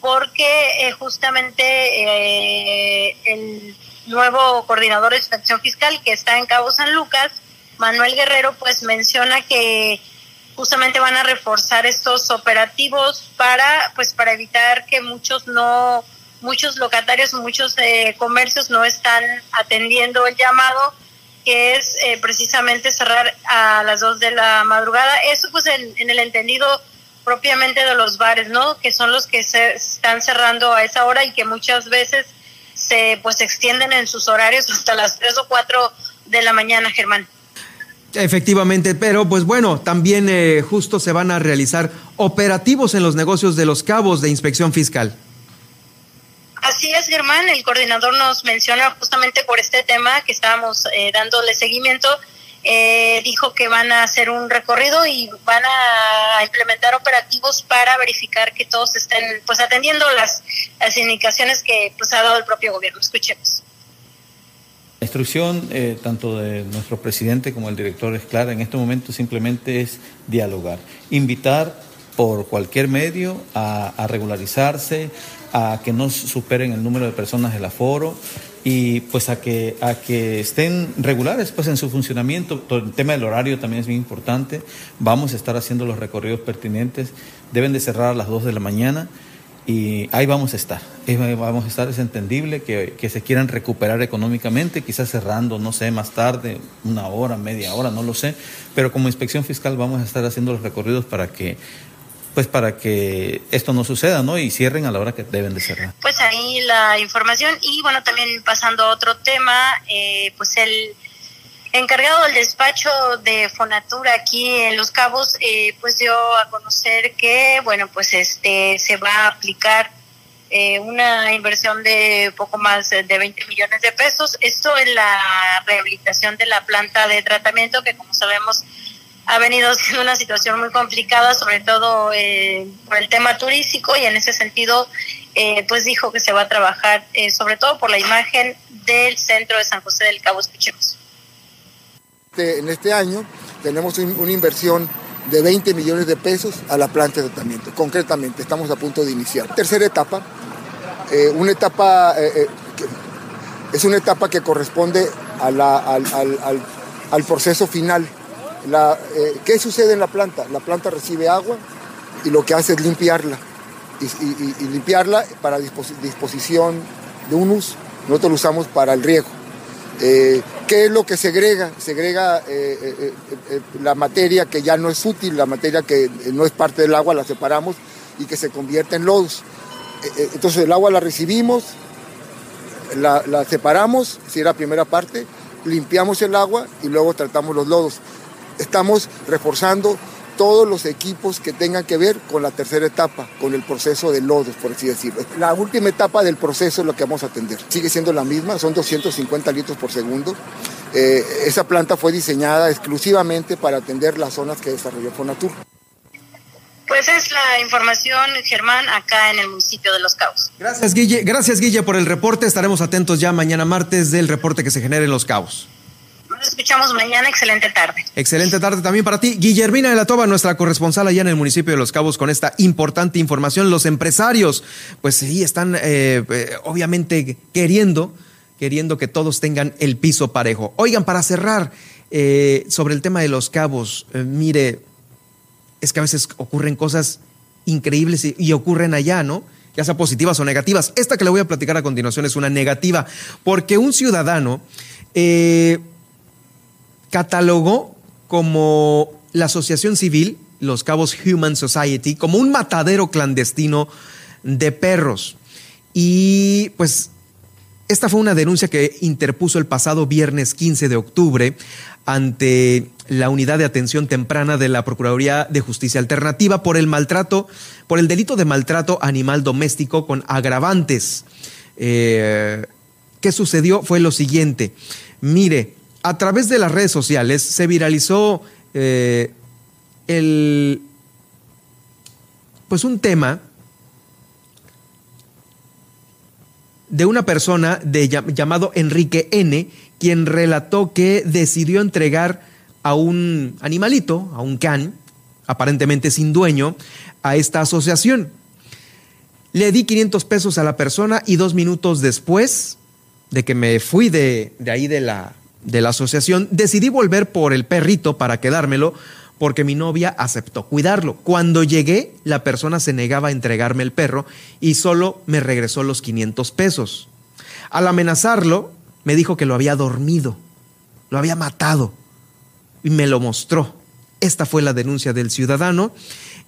porque justamente el nuevo coordinador de inspección fiscal que está en Cabo San Lucas, Manuel Guerrero, pues menciona que justamente van a reforzar estos operativos para pues para evitar que muchos no muchos locatarios, muchos eh, comercios no están atendiendo el llamado, que es eh, precisamente cerrar a las 2 de la madrugada. Eso pues en, el entendido propiamente de los bares, ¿no? Que son los que se están cerrando a esa hora y que muchas veces se pues extienden en sus horarios hasta las 3 o 4 de la mañana, Germán. Efectivamente, pero pues bueno, también eh, justo se van a realizar operativos en los negocios de los cabos de inspección fiscal. Así es, Germán. El coordinador nos menciona justamente por este tema que estábamos eh, dándole seguimiento. Eh, dijo que van a hacer un recorrido y van a implementar operativos para verificar que todos estén pues atendiendo las, las indicaciones que pues ha dado el propio gobierno. Escuchemos. La instrucción eh, tanto de nuestro presidente como el director es clara. En este momento simplemente es dialogar, invitar por cualquier medio a, regularizarse, a que no superen el número de personas del aforo y pues a que, a que estén regulares pues en su funcionamiento. el tema del horario también es bien importante. Vamos a estar haciendo los recorridos pertinentes. Deben de cerrar a las 2 de la mañana y ahí vamos a estar. vamos a estar, es entendible que, que, se quieran recuperar económicamente, quizás cerrando, no sé, más tarde, una hora, media hora, no lo sé, pero como inspección fiscal vamos a estar haciendo los recorridos para que pues para que esto no suceda, ¿no? Y cierren a la hora que deben de cerrar. Pues ahí la información y bueno, también pasando a otro tema, eh, pues el encargado del despacho de Fonatura aquí en Los Cabos, eh, pues dio a conocer que, bueno, pues este se va a aplicar eh, una inversión de poco más de 20 millones de pesos. Esto en la rehabilitación de la planta de tratamiento que como sabemos ha venido siendo una situación muy complicada, sobre todo eh, por el tema turístico y en ese sentido, eh, pues dijo que se va a trabajar eh, sobre todo por la imagen del centro de San José del Cabo. Escuchemos. Este, en este año tenemos una inversión de 20 millones de pesos a la planta de tratamiento. Concretamente, estamos a punto de iniciar. Tercera etapa, una etapa, es una etapa que corresponde a la, al, al, al proceso final eh, ¿Qué sucede en la planta? La planta recibe agua y lo que hace es limpiarla. Y, limpiarla para disposición de un uso. Nosotros lo usamos para el riego. Eh, ¿Qué es lo que segrega? Segrega eh, la materia que ya no es útil, la materia que no es parte del agua, la separamos y que se convierte en lodos. entonces el agua la recibimos, la, la separamos, si era la primera parte, limpiamos el agua y luego tratamos los lodos. Estamos reforzando todos los equipos que tengan que ver con la tercera etapa, con el proceso de lodos, por así decirlo. La última etapa del proceso es lo que vamos a atender. Sigue siendo la misma, son 250 litros por segundo. Eh, esa planta fue diseñada exclusivamente para atender las zonas que desarrolló Fonatur. Pues es la información, Germán, acá en el municipio de Los Cabos. Gracias, Guille. Gracias, Guille, por el reporte. Estaremos atentos ya mañana martes del reporte que se genere en Los Cabos. Escuchamos mañana. Excelente tarde. Excelente tarde también para ti. Guillermina de la Toba, nuestra corresponsal allá en el municipio de Los Cabos, con esta importante información. Los empresarios, pues sí, están eh, eh, obviamente queriendo, queriendo que todos tengan el piso parejo. Oigan, para cerrar eh, sobre el tema de Los Cabos, mire, es que a veces ocurren cosas increíbles y, ocurren allá, ¿no? Ya sea positivas o negativas. Esta que le voy a platicar a continuación es una negativa, porque un ciudadano eh, catalogó como la asociación civil, los Cabos Human Society, como un matadero clandestino de perros. Y pues esta fue una denuncia que interpuso el pasado viernes 15 de octubre ante la unidad de atención temprana de la Procuraduría de Justicia Alternativa por el maltrato, por el delito de maltrato animal doméstico con agravantes. Eh, ¿Qué sucedió? Fue lo siguiente. Mire, a través de las redes sociales se viralizó eh, el, pues un tema de una persona llamado Enrique N, quien relató que decidió entregar a un animalito, a un can, aparentemente sin dueño, a esta asociación. Le di 500 pesos a la persona y dos minutos después de que me fui de, de ahí de la, de la asociación, decidí volver por el perrito para quedármelo porque mi novia aceptó cuidarlo. Cuando llegué, la persona se negaba a entregarme el perro y solo me regresó los 500 pesos. Al amenazarlo, me dijo que lo había dormido, lo había matado y me lo mostró. Esta fue la denuncia del ciudadano.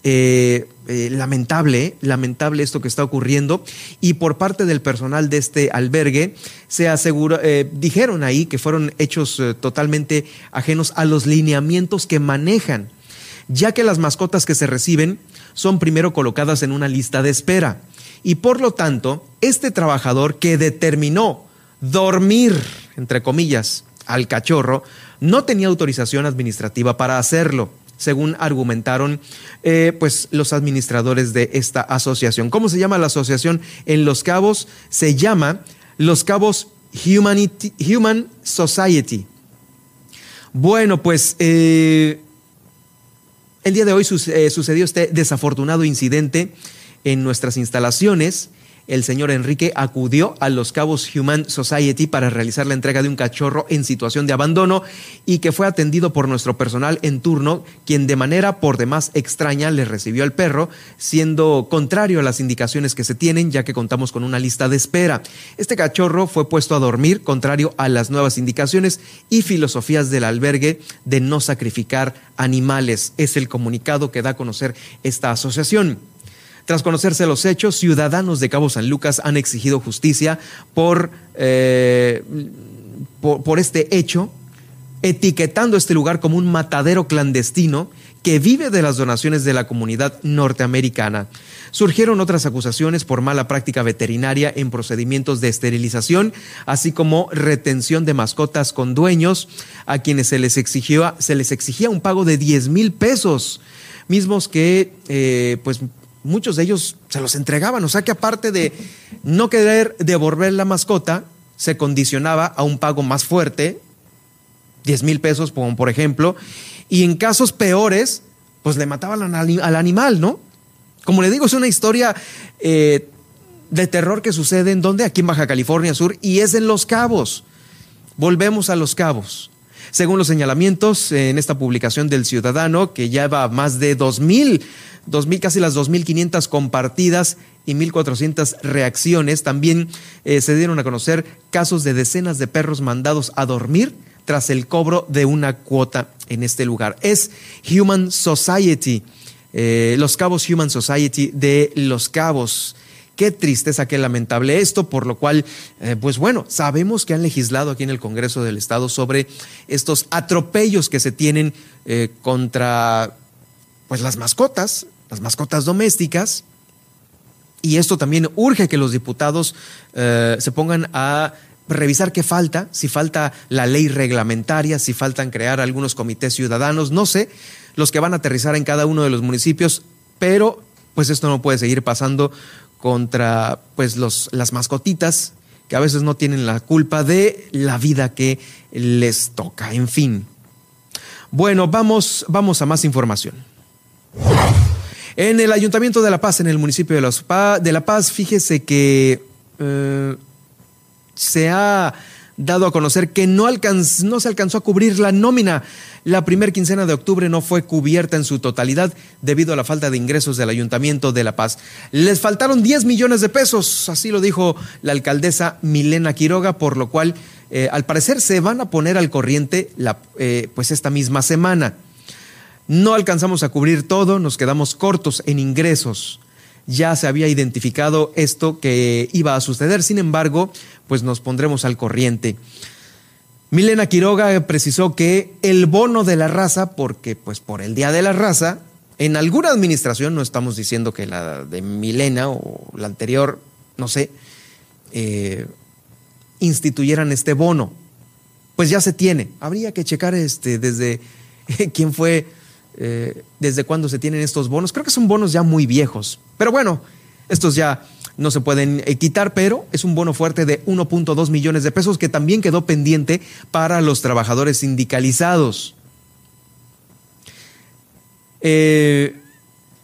Eh, eh, lamentable, lamentable esto que está ocurriendo. Y por parte del personal de este albergue se aseguró, eh, dijeron ahí que fueron hechos totalmente ajenos a los lineamientos que manejan, ya que las mascotas que se reciben son primero colocadas en una lista de espera. Y por lo tanto, este trabajador que determinó dormir, entre comillas, al cachorro, no tenía autorización administrativa para hacerlo, según argumentaron eh, pues, los administradores de esta asociación. ¿Cómo se llama la asociación en Los Cabos? Se llama Los Cabos Human Society. Bueno, pues eh, el día de hoy eh, sucedió este desafortunado incidente en nuestras instalaciones el señor Enrique acudió a los Cabos Human Society para realizar la entrega de un cachorro en situación de abandono y que fue atendido por nuestro personal en turno, quien de manera por demás extraña le recibió al perro, siendo contrario a las indicaciones que se tienen, ya que contamos con una lista de espera. Este cachorro fue puesto a dormir, contrario a las nuevas indicaciones y filosofías del albergue de no sacrificar animales. Es el comunicado que da a conocer esta asociación. Tras conocerse los hechos, ciudadanos de Cabo San Lucas han exigido justicia por, eh, por, este hecho, etiquetando este lugar como un matadero clandestino que vive de las donaciones de la comunidad norteamericana. Surgieron otras acusaciones por mala práctica veterinaria en procedimientos de esterilización, así como retención de mascotas con dueños, a quienes se les, se les exigía un pago de 10 mil pesos, mismos que eh, pues muchos de ellos se los entregaban. O sea que aparte de no querer devolver la mascota, se condicionaba a un pago más fuerte, 10 mil pesos, por ejemplo, y en casos peores, pues le mataban al animal, ¿no? Como le digo, es una historia eh, de terror que sucede en donde, aquí en Baja California Sur, y es en Los Cabos. Volvemos a Los Cabos. Según los señalamientos en esta publicación del Ciudadano, que lleva más de 2.000 2000, casi las 2.500 compartidas y 1.400 reacciones. También eh, se dieron a conocer casos de decenas de perros mandados a dormir tras el cobro de una cuota en este lugar. Es Human Society, eh, Los Cabos Human Society de Los Cabos, Qué tristeza, qué lamentable esto, por lo cual, eh, pues bueno, sabemos que han legislado aquí en el Congreso del Estado sobre estos atropellos que se tienen eh, contra pues las mascotas, las mascotas domésticas. Y esto también urge que los diputados eh, se pongan a revisar qué falta, si falta la ley reglamentaria, si faltan crear algunos comités ciudadanos, no sé, los que van a aterrizar en cada uno de los municipios, pero pues esto no puede seguir pasando contra pues los, las mascotitas que a veces no tienen la culpa de la vida que les toca. En fin. Bueno, vamos, vamos a más información. En el Ayuntamiento de La Paz, en el municipio de, Los de La Paz, fíjese que eh, se ha dado a conocer que no, no se alcanzó a cubrir la nómina. La primera quincena de octubre no fue cubierta en su totalidad debido a la falta de ingresos del Ayuntamiento de La Paz. Les faltaron 10 millones de pesos, así lo dijo la alcaldesa Milena Quiroga, por lo cual eh, al parecer se van a poner al corriente la, eh, pues esta misma semana. No alcanzamos a cubrir todo, nos quedamos cortos en ingresos ya se había identificado esto que iba a suceder, sin embargo, pues nos pondremos al corriente. Milena Quiroga precisó que el bono de la raza, porque pues por el Día de la Raza, en alguna administración, no estamos diciendo que la de Milena o la anterior, no sé, eh, instituyeran este bono, pues ya se tiene. Habría que checar este, desde quién fue eh, desde cuándo se tienen estos bonos. Creo que son bonos ya muy viejos. Pero bueno, estos ya no se pueden eh, quitar, pero es un bono fuerte de 1.2 millones de pesos que también quedó pendiente para los trabajadores sindicalizados. Eh,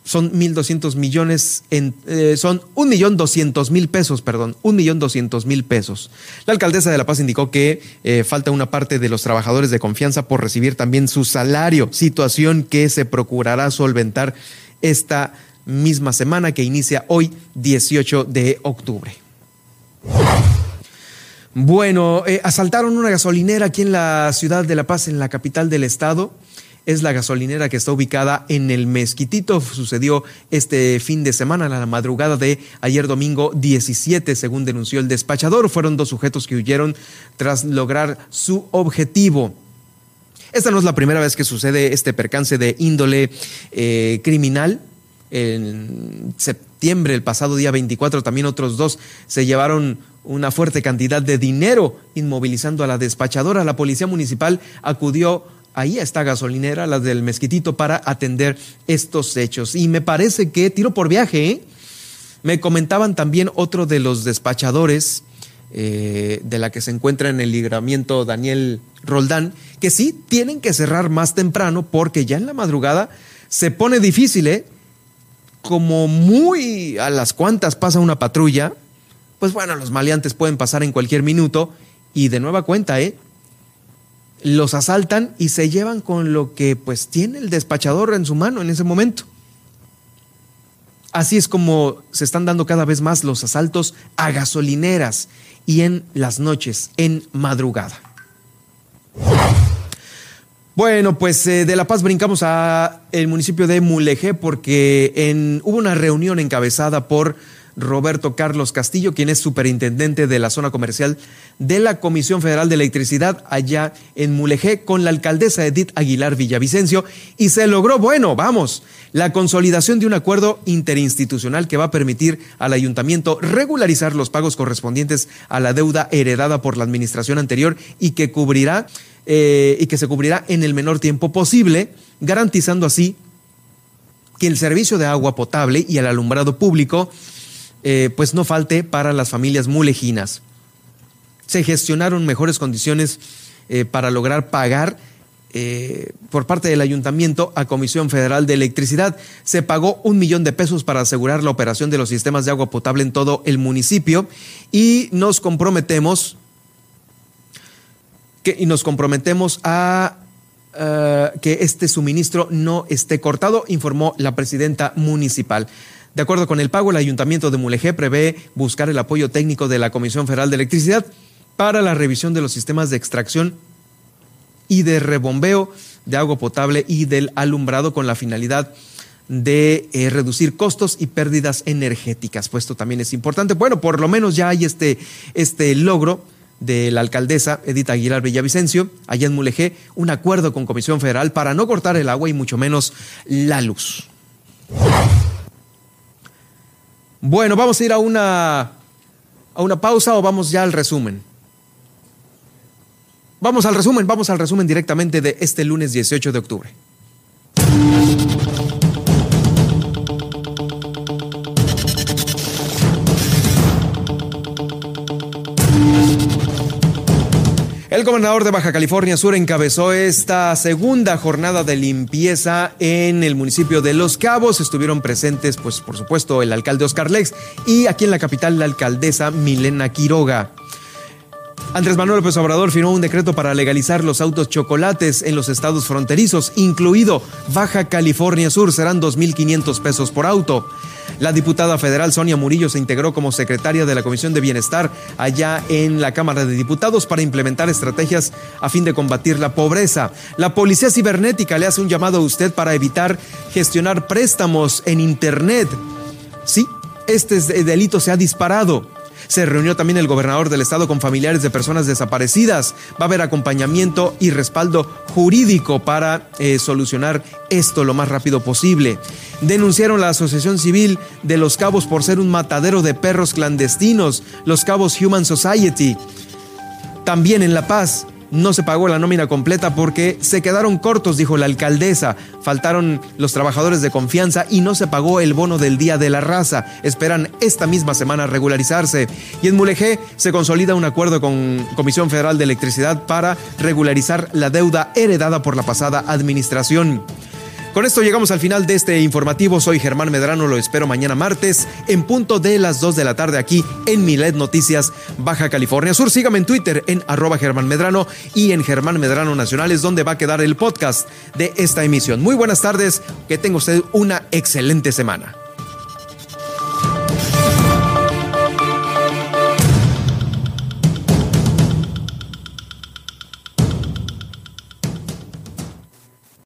son 1.200 millones, en, eh, son 1.200.000 pesos, perdón, 1.200.000 pesos. La alcaldesa de La Paz indicó que eh, falta una parte de los trabajadores de confianza por recibir también su salario, situación que se procurará solventar esta misma semana que inicia hoy, 18 de octubre. Bueno, eh, asaltaron una gasolinera aquí en la ciudad de La Paz, en la capital del estado es la gasolinera que está ubicada en el Mezquitito. Sucedió este fin de semana, la madrugada de ayer domingo 17, según denunció el despachador. Fueron dos sujetos que huyeron tras lograr su objetivo. Esta no es la primera vez que sucede este percance de índole eh, criminal. En septiembre, el pasado día 24, también otros dos se llevaron una fuerte cantidad de dinero inmovilizando a la despachadora. La policía municipal acudió ahí está gasolinera, la del mezquitito, para atender estos hechos. Y me parece que tiro por viaje. ¿eh? Me comentaban también otro de los despachadores eh, de la que se encuentra en el libramiento Daniel Roldán, que sí tienen que cerrar más temprano porque ya en la madrugada se pone difícil, ¿eh? Como muy a las cuantas pasa una patrulla, pues bueno, los maleantes pueden pasar en cualquier minuto y de nueva cuenta, ¿eh? Los asaltan y se llevan con lo que pues tiene el despachador en su mano en ese momento. Así es como se están dando cada vez más los asaltos a gasolineras y en las noches, en madrugada. Bueno, pues eh, de La Paz brincamos a el municipio de Mulegé porque en, hubo una reunión encabezada por Roberto Carlos Castillo, quien es superintendente de la zona comercial de la Comisión Federal de Electricidad allá en Mulegé, con la alcaldesa Edith Aguilar Villavicencio, y se logró, bueno, vamos, la consolidación de un acuerdo interinstitucional que va a permitir al ayuntamiento regularizar los pagos correspondientes a la deuda heredada por la administración anterior y que cubrirá eh, y que se cubrirá en el menor tiempo posible, garantizando así que el servicio de agua potable y el alumbrado público eh, pues no falte para las familias mulejinas. Se gestionaron mejores condiciones eh, para lograr pagar eh, por parte del ayuntamiento a Comisión Federal de Electricidad. Se pagó un millón de pesos para asegurar la operación de los sistemas de agua potable en todo el municipio y nos comprometemos que, y nos comprometemos a que este suministro no esté cortado, informó la presidenta municipal. De acuerdo con el pago, el Ayuntamiento de Mulegé prevé buscar el apoyo técnico de la Comisión Federal de Electricidad para la revisión de los sistemas de extracción y de rebombeo de agua potable y del alumbrado con la finalidad de eh, reducir costos y pérdidas energéticas. Pues esto también es importante. Bueno, por lo menos ya hay este, este logro de la alcaldesa Edith Aguilar Villavicencio, allá en Mulegé, un acuerdo con Comisión Federal para no cortar el agua y mucho menos la luz. Bueno, vamos a ir a una, a una pausa o vamos ya al resumen. Vamos al resumen, vamos al resumen directamente de este lunes 18 de octubre. El gobernador de Baja California Sur encabezó esta segunda jornada de limpieza en el municipio de Los Cabos. Estuvieron presentes, pues por supuesto, el alcalde Oscar Lex y aquí en la capital la alcaldesa Milena Quiroga. Andrés Manuel López Obrador firmó un decreto para legalizar los autos chocolates en los estados fronterizos, incluido Baja California Sur. Serán 2.500 pesos por auto. La diputada federal Sonia Murillo se integró como secretaria de la Comisión de Bienestar allá en la Cámara de Diputados para implementar estrategias a fin de combatir la pobreza. La Policía Cibernética le hace un llamado a usted para evitar gestionar préstamos en Internet. Sí, este delito se ha disparado. Se reunió también el gobernador del estado con familiares de personas desaparecidas. Va a haber acompañamiento y respaldo jurídico para eh, solucionar esto lo más rápido posible. Denunciaron la Asociación Civil de Los Cabos por ser un matadero de perros clandestinos, Los Cabos Human Society. También en La Paz, no se pagó la nómina completa porque se quedaron cortos, dijo la alcaldesa. Faltaron los trabajadores de confianza y no se pagó el bono del Día de la Raza. Esperan esta misma semana regularizarse. Y en Mulegé se consolida un acuerdo con Comisión Federal de Electricidad para regularizar la deuda heredada por la pasada administración. Con esto llegamos al final de este informativo. Soy Germán Medrano, lo espero mañana martes en punto de las 2 de la tarde aquí en Milet Noticias Baja California Sur. Sígame en Twitter en arroba Germán Medrano y en Germán Medrano Nacionales donde va a quedar el podcast de esta emisión. Muy buenas tardes, que tenga usted una excelente semana.